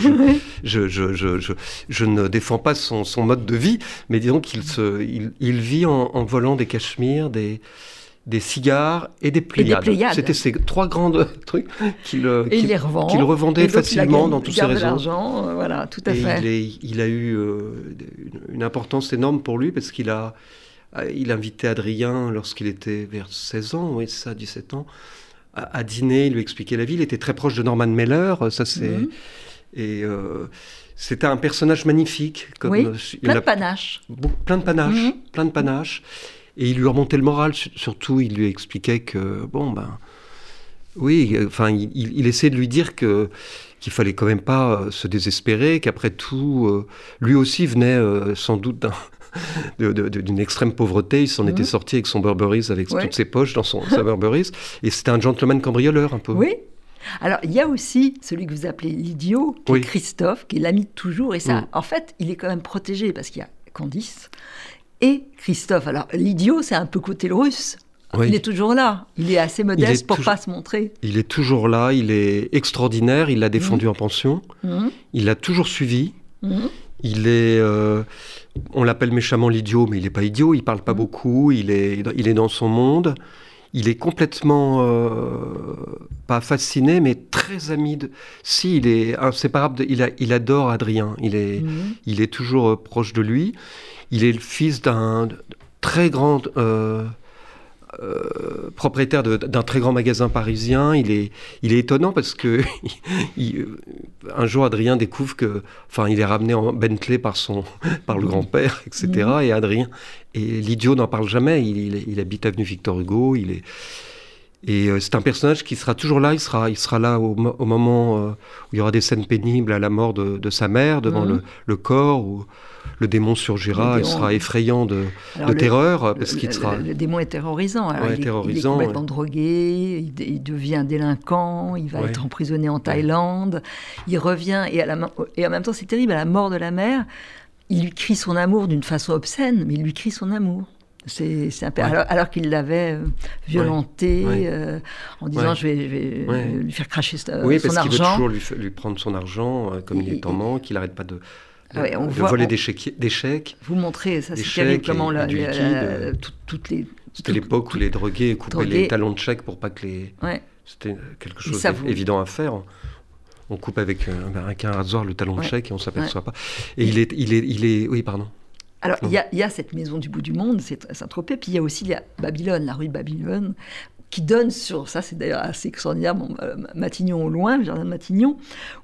Je, je, je, je, ne défends pas son, son, mode de vie, mais disons qu'il il, vit en, en volant des cachemires, des des cigares et des Pléiades. C'était ces trois grands trucs qu'il revendait facilement dans tous ses réseaux. euh, voilà, tout à fait. Il, a eu euh, une importance énorme pour lui parce qu'il a, euh, il invitait Adrien lorsqu'il était vers 16 ans, oui, ça, 17 ans, à, dîner, il lui expliquait la vie. Il était très proche de Norman Mailer, ça c'est. Mhm. Et c'était un personnage magnifique. Comme, oui, plein, de panache. plein de panache. Plein de panache. Et il lui remontait le moral, surtout il lui expliquait que, bon, ben, oui, enfin, il, il essayait de lui dire que qu'il fallait quand même pas euh, se désespérer, qu'après tout, euh, lui aussi venait euh, sans doute d'une extrême pauvreté. Il s'en était mhm. sorti avec son Burberry, avec toutes ses poches dans son, sa Burberry. Et c'était un gentleman cambrioleur un peu. Oui. Alors, il y a aussi celui que vous appelez l'idiot, qui est Christophe, qui est l'ami de toujours. Et ça, mm. en fait, il est quand même protégé parce qu'il y a Candice et Christophe. Alors, l'idiot, c'est un peu côté le russe. Il est toujours là. Il est assez modeste pour pas se montrer. Il est toujours là. Il est extraordinaire. Il l'a défendu mmh. en pension. Mmh. Il l'a toujours suivi. Mmh. Il est, euh, on l'appelle méchamment l'idiot, mais il n'est pas idiot. Il parle pas beaucoup. Il est, il est dans son monde. Il est complètement euh, pas fasciné, mais très ami de. Si, il est inséparable. il, il adore Adrien. Il est, il est toujours euh, proche de lui. Il est le fils d'un très grand euh, euh, propriétaire d'un très grand magasin parisien. Il est, il est étonnant parce que un jour Adrien découvre que, enfin, il est ramené en Bentley par son, par le grand-père, etc. Mhm. Et Adrien et l'idiot n'en parle jamais. Il, il, habite avenue Victor Hugo. Il est et euh, c'est un personnage qui sera toujours là, il sera, il sera là au, moment où il y aura des scènes pénibles à la mort de, sa mère, devant mhm. le, le, corps, ou le démon surgira, il sera effrayant de, terreur. Parce qu'il sera... Le, démon est terrorisant. il, est, complètement drogué, il, devient délinquant, il va être emprisonné en Thaïlande, il revient, et, à la, et en même temps c'est terrible, à la mort de la mère, il lui crie son amour d'une façon obscène, mais il lui crie son amour. C'est, alors, qu'il l'avait euh, violenté euh, en disant je vais, lui faire cracher son argent. Oui, parce qu'il veut toujours lui, prendre son argent, euh, comme il est en manque, qu'il n'arrête pas de, ah on voler des, chèques, Vous montrez, ça c'est terrible, comment la, toutes les... C'était l'époque où les drogués coupaient les talons de chèques pour pas que les... C'était quelque chose d'évident à faire. On coupe avec un, rasoir le talon de chèque et on s'aperçoit pas. Et il est, il est, il est, oui, pardon. Alors, il y, a cette maison du bout du monde, c'est Saint-Tropez, puis il y a aussi Babylone, la rue de Babylone, qui donne sur, ça c'est d'ailleurs assez extraordinaire, euh, Matignon au loin, le jardin de Matignon,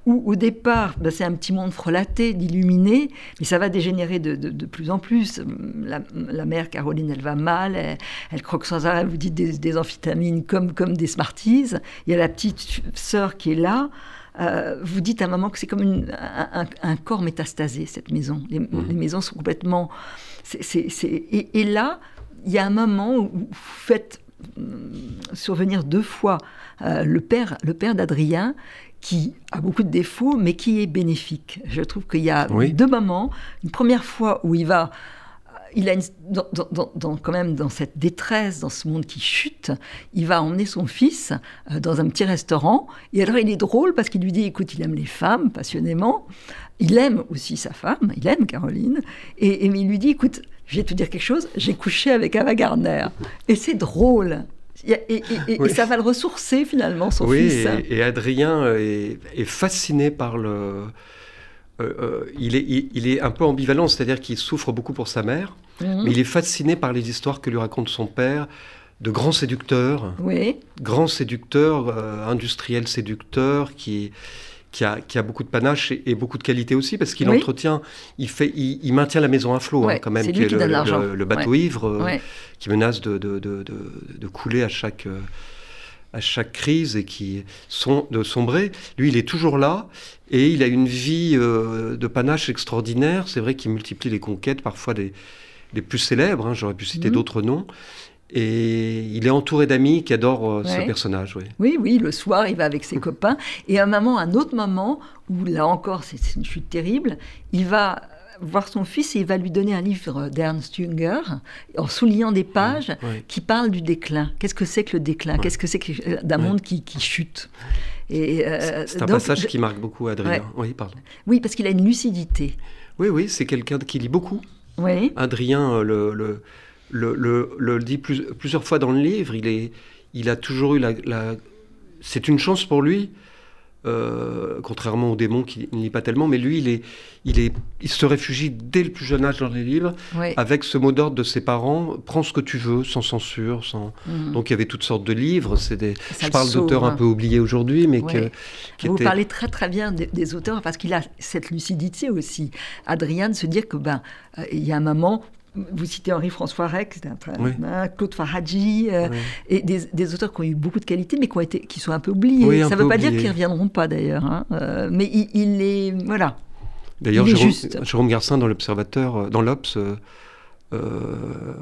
où au départ ben, c'est un petit monde frelaté, d'illuminé, mais ça va dégénérer de, plus en plus. La, mère Caroline, elle va mal, elle, croque sans arrêt, vous dites des, amphétamines comme, comme des Smarties. Il y a la petite sœur qui est là. Euh, vous dites à un moment que c'est comme un, corps métastasé, cette maison. Les, mmh. maisons sont complètement... et, là, il y a un moment où vous faites survenir deux fois euh, le père, le père d'Adrien, qui a beaucoup de défauts, mais qui est bénéfique. Je trouve qu'il y a deux moments. Une première fois où il va il a dans, quand même dans cette détresse, dans ce monde qui chute, il va emmener son fils euh, dans un petit restaurant. Et alors il est drôle parce qu'il lui dit, écoute, il aime les femmes passionnément. il aime aussi sa femme, il aime Caroline, et, il lui dit, écoute, je vais te dire quelque chose, j'ai couché avec Ava Gardner. Et c'est drôle. Et, ça va le ressourcer finalement, son fils. Oui, et, Adrien est, fasciné par le... Euh, euh, il, est, il, est un peu ambivalent, c'est-à-dire qu'il souffre beaucoup pour sa mère, mhm. mais il est fasciné par les histoires que lui raconte son père, de grands séducteurs, oui. grands séducteurs, euh, industriels séducteurs, qui, qui a, qui a, beaucoup de panache et, beaucoup de qualité aussi, parce qu'il entretient, il, fait, il, maintient la maison à flot, hein, quand même, qui est le, bateau ivre, euh, qui menace de, de, de, de, couler à chaque, euh, à chaque crise et qui sont de sombrer. Lui, il est toujours là et il a une vie euh, de panache extraordinaire. C'est vrai qu'il multiplie les conquêtes, parfois des, des plus célèbres. Hein, j'aurais pu citer mhm. d'autres noms. Et il est entouré d'amis qui adorent euh, ce personnage. Oui. oui, oui, le soir, il va avec ses copains. Et à un moment, un autre moment, où là encore, c'est une chute terrible, il va voir son fils et il va lui donner un livre d'Ernst Jünger en soulignant des pages qui parlent du déclin. Qu'est-ce que c'est que le déclin? Qu'est-ce que c'est que euh, d'un monde qui, chute? Euh, c'est un passage qui marque beaucoup Adrien. Oui, pardon. Oui, parce qu'il a une lucidité. Oui, oui, c'est quelqu'un qui lit beaucoup. Oui. Adrien, le, le le, le, dit plusieurs fois dans le livre. Il, est, il a toujours eu la. C'est une chance pour lui, euh, contrairement au démon qui ne lit pas tellement, mais lui, il, est, il, est, il se réfugie dès le plus jeune âge dans les livres, avec ce mot d'ordre de ses parents prends ce que tu veux, sans censure. Sans... Mhm. Donc il y avait toutes sortes de livres. C'est des... Je parle d'auteurs un peu oubliés aujourd'hui, mais que. Vous parlez très très bien des, auteurs, parce qu'il a cette lucidité aussi. Adrien, de se dire que ben, euh, il y a un moment vous citez Henri-François Rex, Claude Faradji, euh, et des, auteurs qui ont eu beaucoup de qualité, mais qui, ont été, qui sont un peu oubliés. Ça ne veut pas dire qu'ils ne reviendront pas, d'ailleurs. Hein. Euh, mais il, est... Voilà. D'ailleurs, Jérôme, Garcin, dans l'Observateur, euh, dans l'Obs,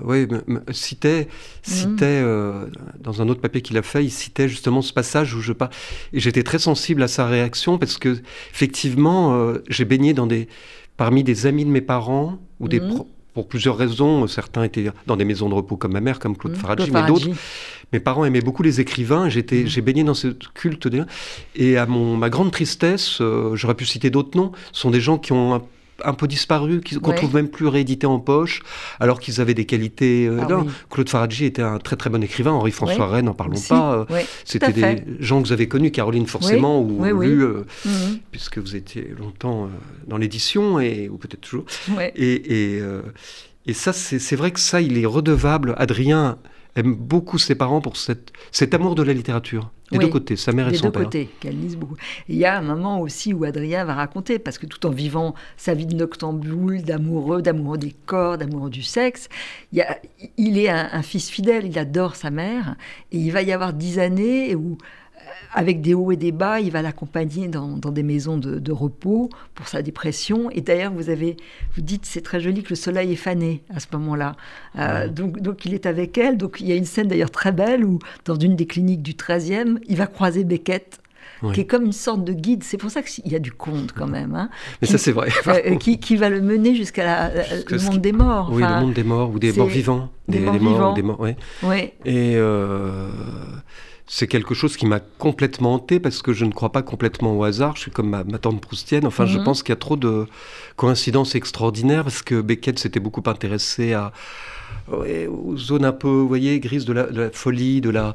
ouais, citait, citait mhm. dans un autre papier qu'il a fait, il citait justement ce passage où je parle. Et j'étais très sensible à sa réaction, parce que, effectivement, j'ai baigné dans des, parmi des amis de mes parents, ou des... Mhm pour plusieurs raisons. Certains étaient dans des maisons de repos comme ma mère, comme Claude mmh, mais d'autres. Mes parents aimaient beaucoup les écrivains. J'étais, mmh. j'ai baigné dans ce culte. Et à mon, ma grande tristesse, euh, j'aurais pu citer d'autres noms, sont des gens qui ont un un peu disparu, qu'on ne trouve même plus réédité en poche, alors qu'ils avaient des qualités. Euh, ah Claude Faradji était un très très bon écrivain, Henri-François Rennes, n'en parlons pas. Euh, c'était des gens que vous avez connus, Caroline forcément, ou lu, euh, mhm. puisque vous étiez longtemps dans l'édition, et, ou peut-être toujours. Et, et, et ça, c'est vrai que ça, il est redevable. Adrien aime beaucoup ses parents pour cette, cet amour de la littérature. Des deux côtés, sa mère et son père. Des deux côtés, qu'elle lise beaucoup. il y a un moment aussi où Adrien va raconter, parce que tout en vivant sa vie de noctambule, d'amoureux, d'amoureux des corps, d'amoureux du sexe, il, il est un, un, fils fidèle, il adore sa mère, et il va y avoir dix années où avec des hauts et des bas, il va l'accompagner dans, des maisons de, repos pour sa dépression. Et d'ailleurs, vous avez, vous dites, c'est très joli que le soleil est fané à ce moment-là. Euh, donc, donc, il est avec elle. Donc, il y a une scène d'ailleurs très belle où, dans une des cliniques du 13e, il va croiser Beckett. qui est comme une sorte de guide. C'est pour ça qu'il y a du conte quand même. Hein, Mais ça, c'est vrai. Euh, qui, va le mener jusqu'à le monde des morts. Oui, le monde des morts ou des morts vivants. Des, morts vivants. Des morts, ouais. Et euh, c'est quelque chose qui m'a complètement hanté parce que je ne crois pas complètement au hasard. Je suis comme ma, tante proustienne. Enfin, je mhm. pense qu'il y a trop de coïncidences extraordinaires parce que Beckett s'était beaucoup intéressé à, aux zones un peu, vous voyez, grises de la, folie, de la,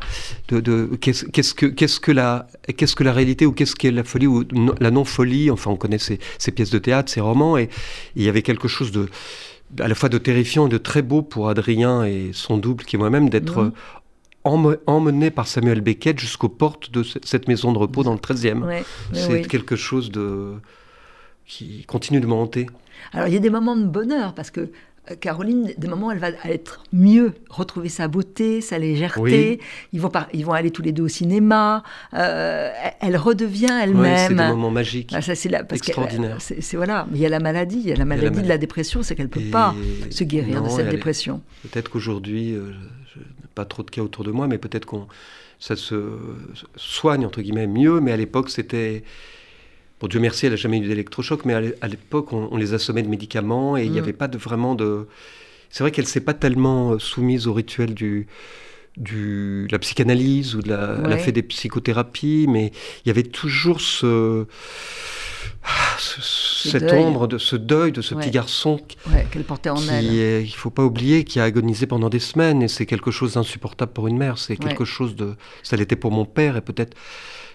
de, de qu'est-ce que, qu'est-ce que la, qu'est-ce que la réalité ou qu'est-ce qu'est la folie ou la non-folie. Enfin, on connaît ces, pièces de théâtre, ces romans, et, il y avait quelque chose de à la fois de terrifiant et de très beau pour Adrien et son double qui est moi-même d'être mhm emmené par Samuel Beckett jusqu'aux portes de cette maison de repos dans le 13e. c'est quelque chose de qui continue de me hanter. Alors il y a des moments de bonheur parce que euh, Caroline, des moments, elle va être mieux, retrouver sa beauté, sa légèreté. Ils, vont ils vont aller tous les deux au cinéma. Euh, elle redevient elle-même. c'est des moments magiques, ah, ça, c'est extraordinaire. C'est, voilà. Mais il y a la maladie. Il y a la maladie de la dépression, c'est qu'elle ne peut pas se guérir de cette dépression. Peut-être qu'aujourd'hui, euh, pas trop de cas autour de moi, mais peut-être qu'on ça se soigne entre guillemets mieux. Mais à l'époque, c'était Bon, Dieu merci, elle n'a jamais eu d'électrochoc, mais à l'époque, on, les assommait de médicaments et il n'y mm. avait pas de, vraiment de. C'est vrai qu'elle ne s'est pas tellement soumise au rituel du, du, de la psychanalyse ou de la, elle a fait des psychothérapies, mais il y avait toujours ce cette ombre, de ce deuil de ce petit garçon qu'elle portait en qui elle. il faut pas oublier, qui a agonisé pendant des semaines et c'est quelque chose d'insupportable pour une mère. C'est quelque chose de, ça l'était pour mon père et peut-être,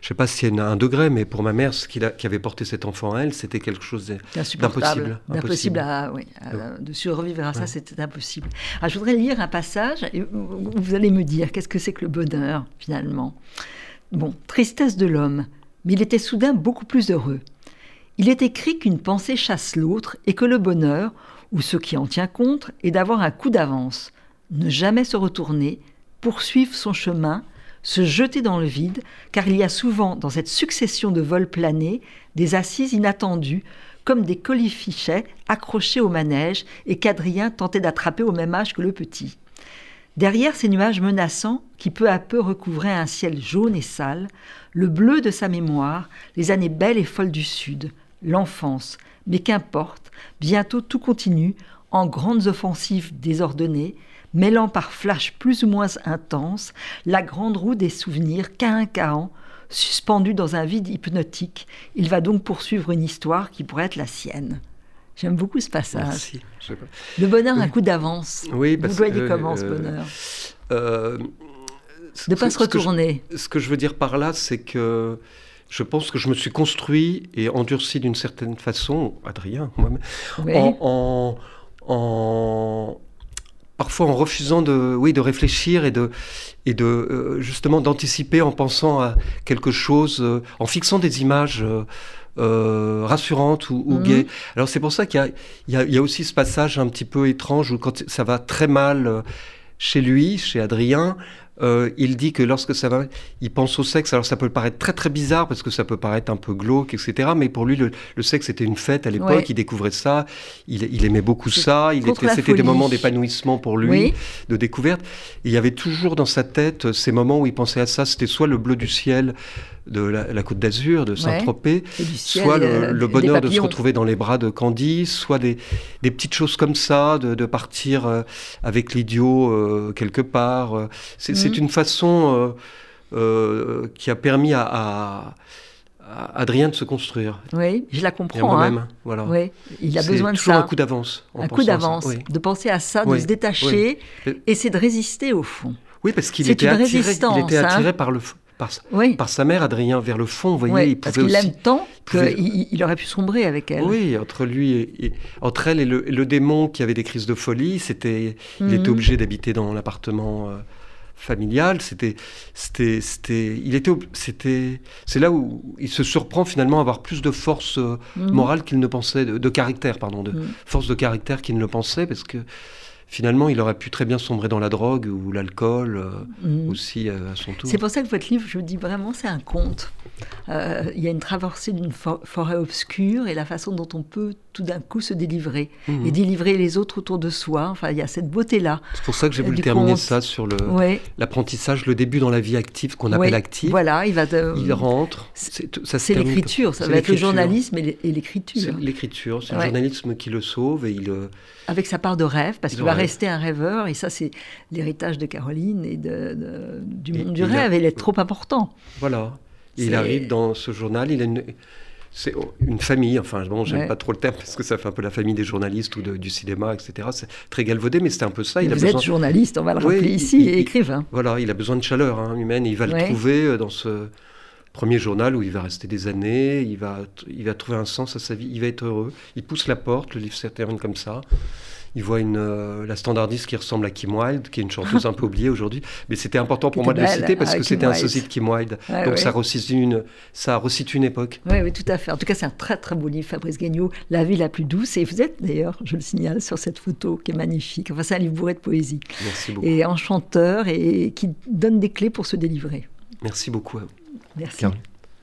je sais pas s'il y a un degré, mais pour ma mère, ce qui, qui avait porté cet enfant à elle, c'était quelque chose d'impossible. Impossible à, oui, de survivre à ça, c'était impossible. Alors, je voudrais lire un passage et vous allez me dire qu'est-ce que c'est que le bonheur finalement? Bon, tristesse de l'homme, mais il était soudain beaucoup plus heureux. Il est écrit qu'une pensée chasse l'autre et que le bonheur, ou ce qui en tient compte, est d'avoir un coup d'avance, ne jamais se retourner, poursuivre son chemin, se jeter dans le vide, car il y a souvent dans cette succession de vols planés des assises inattendues, comme des colifichets accrochés au manège et qu'Adrien tentait d'attraper au même âge que le petit. Derrière ces nuages menaçants qui peu à peu recouvraient un ciel jaune et sale, le bleu de sa mémoire, les années belles et folles du Sud, l'enfance, mais qu'importe, bientôt tout continue, en grandes offensives désordonnées, mêlant par flashs plus ou moins intenses la grande roue des souvenirs cahin suspendu dans un vide hypnotique, il va donc poursuivre une histoire qui pourrait être la sienne. J'aime beaucoup ce passage. Le bonheur, un coup d'avance. Oui, Vous voyez comment ce bonheur euh, De ne pas se retourner. ce que je veux dire par là, c'est que je pense que je me suis construit et endurci d'une certaine façon, Adrien, moi-même, en, en, parfois en refusant de, oui, de réfléchir et de, et de euh, justement d'anticiper en pensant à quelque chose, euh, en fixant des images. Euh, rassurante ou, ou mhm. Alors c'est pour ça qu'il y, y, y a, aussi ce passage un petit peu étrange où quand ça va très mal chez lui, chez Adrien, euh, il dit que lorsque ça va, il pense au sexe. Alors ça peut paraître très très bizarre parce que ça peut paraître un peu glauque, etc. Mais pour lui, le, sexe était une fête à l'époque. Il découvrait ça. Il, aimait beaucoup ça. Il était, c'était des moments d'épanouissement pour lui, de découverte. il y avait toujours dans sa tête ces moments où il pensait à ça. C'était soit le bleu du ciel de la, Côte d'Azur, de Saint-Tropez, soit le, bonheur de se retrouver dans les bras de Candice, soit des, petites choses comme ça, de, partir euh, avec l'idiot euh, quelque part. C'est mhm. une façon euh, qui a permis à, Adrien de se construire. Oui, je la comprends. Moi-même, hein. voilà. Oui, il a besoin de toujours ça. un coup d'avance. Un coup d'avance, de penser à ça, de se détacher, et c'est de résister au fond. Oui, parce qu'il était, attiré, il était attiré hein. par le, par, sa mère, Adrien, vers le fond. Vous voyez, il parce qu'il l'aime tant qu'il aurait pu sombrer avec elle. Oui, entre lui et, entre elle et le, démon qui avait des crises de folie, c'était, il était mhm. obligé d'habiter dans l'appartement. Euh, familial, c'était, c'était, c'était, il était, c'était, c'est là où il se surprend finalement à avoir plus de force euh, mhm. morale qu'il ne pensait, de, caractère, pardon, de mhm. force de caractère qu'il ne le pensait, parce que finalement, il aurait pu très bien sombrer dans la drogue ou l'alcool euh, mhm. aussi euh, à son tour. C'est pour ça que votre livre, je dis vraiment, c'est un conte. Euh, il y a une traversée d'une forêt obscure et la façon dont on peut tout d'un coup se délivrer mhm. et délivrer les autres autour de soi. Enfin, il y a cette beauté-là. C'est pour ça que j'ai voulu terminer ça sur l'apprentissage, le début dans la vie active qu'on appelle active. Voilà, il va. il rentre. C'est l'écriture, ça va être le journalisme et l'écriture. L'écriture, c'est le journalisme qui le sauve et il. Avec sa part de rêve, parce qu'il va rester un rêveur, et ça c'est l'héritage de Caroline et de, du monde du rêve, il est trop important. Voilà, il arrive dans ce journal, il a une... C'est une famille, enfin bon, j'aime pas trop le terme parce que ça fait un peu la famille des journalistes ou du cinéma, etc. C'est très galvaudé, mais c'est un peu ça. Il a vous êtes journaliste, on va le rappeler ici, et écrivain. Voilà, il a besoin de chaleur hein, humaine, et il va le trouver euh, dans ce premier journal où il va rester des années, il va, il va trouver un sens à sa vie, il va être heureux. Il pousse la porte, le livre se termine comme ça il voit une, euh, la standardiste qui ressemble à Kim Wilde, qui est une chanteuse un peu oubliée aujourd'hui. Mais c'était important pour moi de le citer parce que c'était un sosie de Kim Wilde. Donc ça, resitue une, ça resitue une époque. Oui, oui, tout à fait. En tout cas, c'est un très très beau livre, Fabrice Guignot, La vie la plus douce. Et vous êtes d'ailleurs, je le signale, sur cette photo qui est magnifique. Enfin, c'est un livre bourré de poésie. Merci beaucoup. Et enchanteur et qui donne des clés pour se délivrer. Merci beaucoup. Merci.